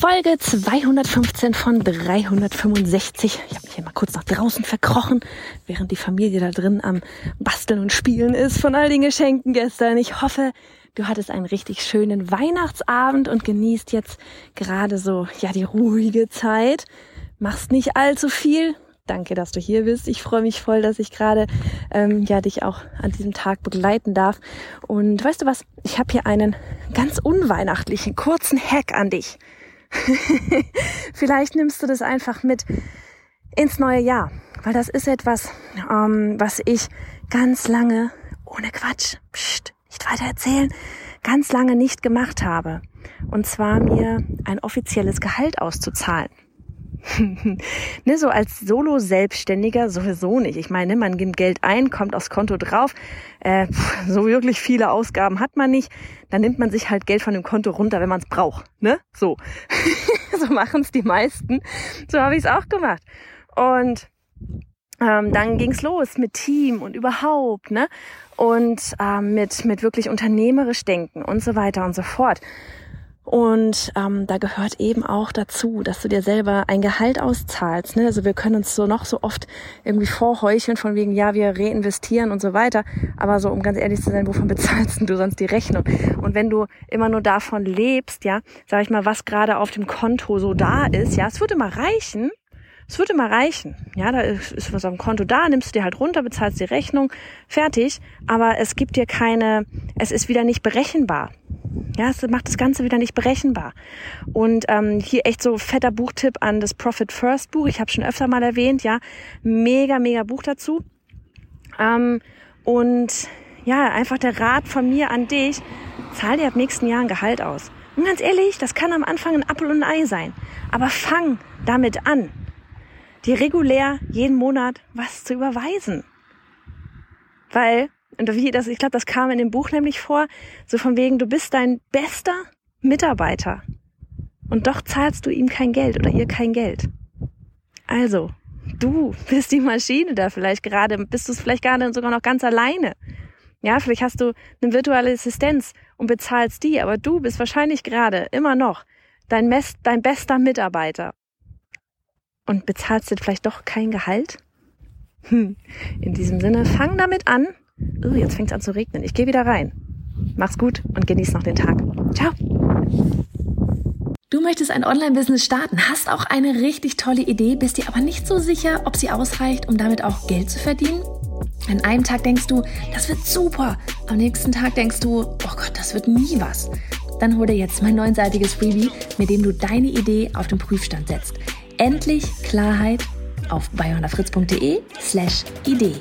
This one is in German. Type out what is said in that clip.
Folge 215 von 365. Ich habe mich hier mal kurz nach draußen verkrochen, während die Familie da drin am Basteln und Spielen ist von all den Geschenken gestern. Ich hoffe, du hattest einen richtig schönen Weihnachtsabend und genießt jetzt gerade so, ja, die ruhige Zeit. Machst nicht allzu viel. Danke, dass du hier bist. Ich freue mich voll, dass ich gerade ähm, ja dich auch an diesem Tag begleiten darf. Und weißt du was? Ich habe hier einen ganz unweihnachtlichen kurzen Hack an dich. Vielleicht nimmst du das einfach mit ins neue Jahr, weil das ist etwas, ähm, was ich ganz lange ohne Quatsch, pst, nicht weiter erzählen, ganz lange nicht gemacht habe. Und zwar mir ein offizielles Gehalt auszuzahlen. Ne, so als Solo-Selbstständiger sowieso nicht. Ich meine, man gibt Geld ein, kommt aufs Konto drauf. Äh, so wirklich viele Ausgaben hat man nicht. Dann nimmt man sich halt Geld von dem Konto runter, wenn man es braucht. Ne? So. so machen es die meisten. So habe ich es auch gemacht. Und ähm, dann ging's los mit Team und überhaupt, ne? Und ähm, mit, mit wirklich unternehmerisch denken und so weiter und so fort. Und ähm, da gehört eben auch dazu, dass du dir selber ein Gehalt auszahlst. Ne? Also wir können uns so noch so oft irgendwie vorheucheln von wegen, ja, wir reinvestieren und so weiter. Aber so, um ganz ehrlich zu sein, wovon bezahlst du sonst die Rechnung? Und wenn du immer nur davon lebst, ja, sag ich mal, was gerade auf dem Konto so da ist, ja, es würde mal reichen, es würde mal reichen. Ja, da ist was auf dem Konto da, nimmst du dir halt runter, bezahlst die Rechnung, fertig. Aber es gibt dir keine, es ist wieder nicht berechenbar. Ja, es macht das Ganze wieder nicht berechenbar. Und ähm, hier echt so fetter Buchtipp an das Profit First Buch. Ich habe schon öfter mal erwähnt, ja, mega, mega Buch dazu. Ähm, und ja, einfach der Rat von mir an dich, zahl dir ab nächsten Jahr ein Gehalt aus. Und ganz ehrlich, das kann am Anfang ein Apfel und ein Ei sein. Aber fang damit an, dir regulär jeden Monat was zu überweisen. Weil und wie das, ich glaube, das kam in dem Buch nämlich vor, so von wegen, du bist dein bester Mitarbeiter. Und doch zahlst du ihm kein Geld oder ihr kein Geld. Also, du bist die Maschine da vielleicht gerade, bist du es vielleicht gerade sogar noch ganz alleine. Ja, vielleicht hast du eine virtuelle Assistenz und bezahlst die, aber du bist wahrscheinlich gerade immer noch dein, Mest, dein bester Mitarbeiter. Und bezahlst jetzt vielleicht doch kein Gehalt? Hm. In diesem Sinne, fang damit an, oh, jetzt fängt es an zu regnen. Ich gehe wieder rein. Mach's gut und genieß noch den Tag. Ciao. Du möchtest ein Online-Business starten, hast auch eine richtig tolle Idee, bist dir aber nicht so sicher, ob sie ausreicht, um damit auch Geld zu verdienen? An einem Tag denkst du, das wird super. Am nächsten Tag denkst du, oh Gott, das wird nie was. Dann hol dir jetzt mein neunseitiges Freebie, mit dem du deine Idee auf den Prüfstand setzt. Endlich Klarheit auf bayonafritz.de slash Idee.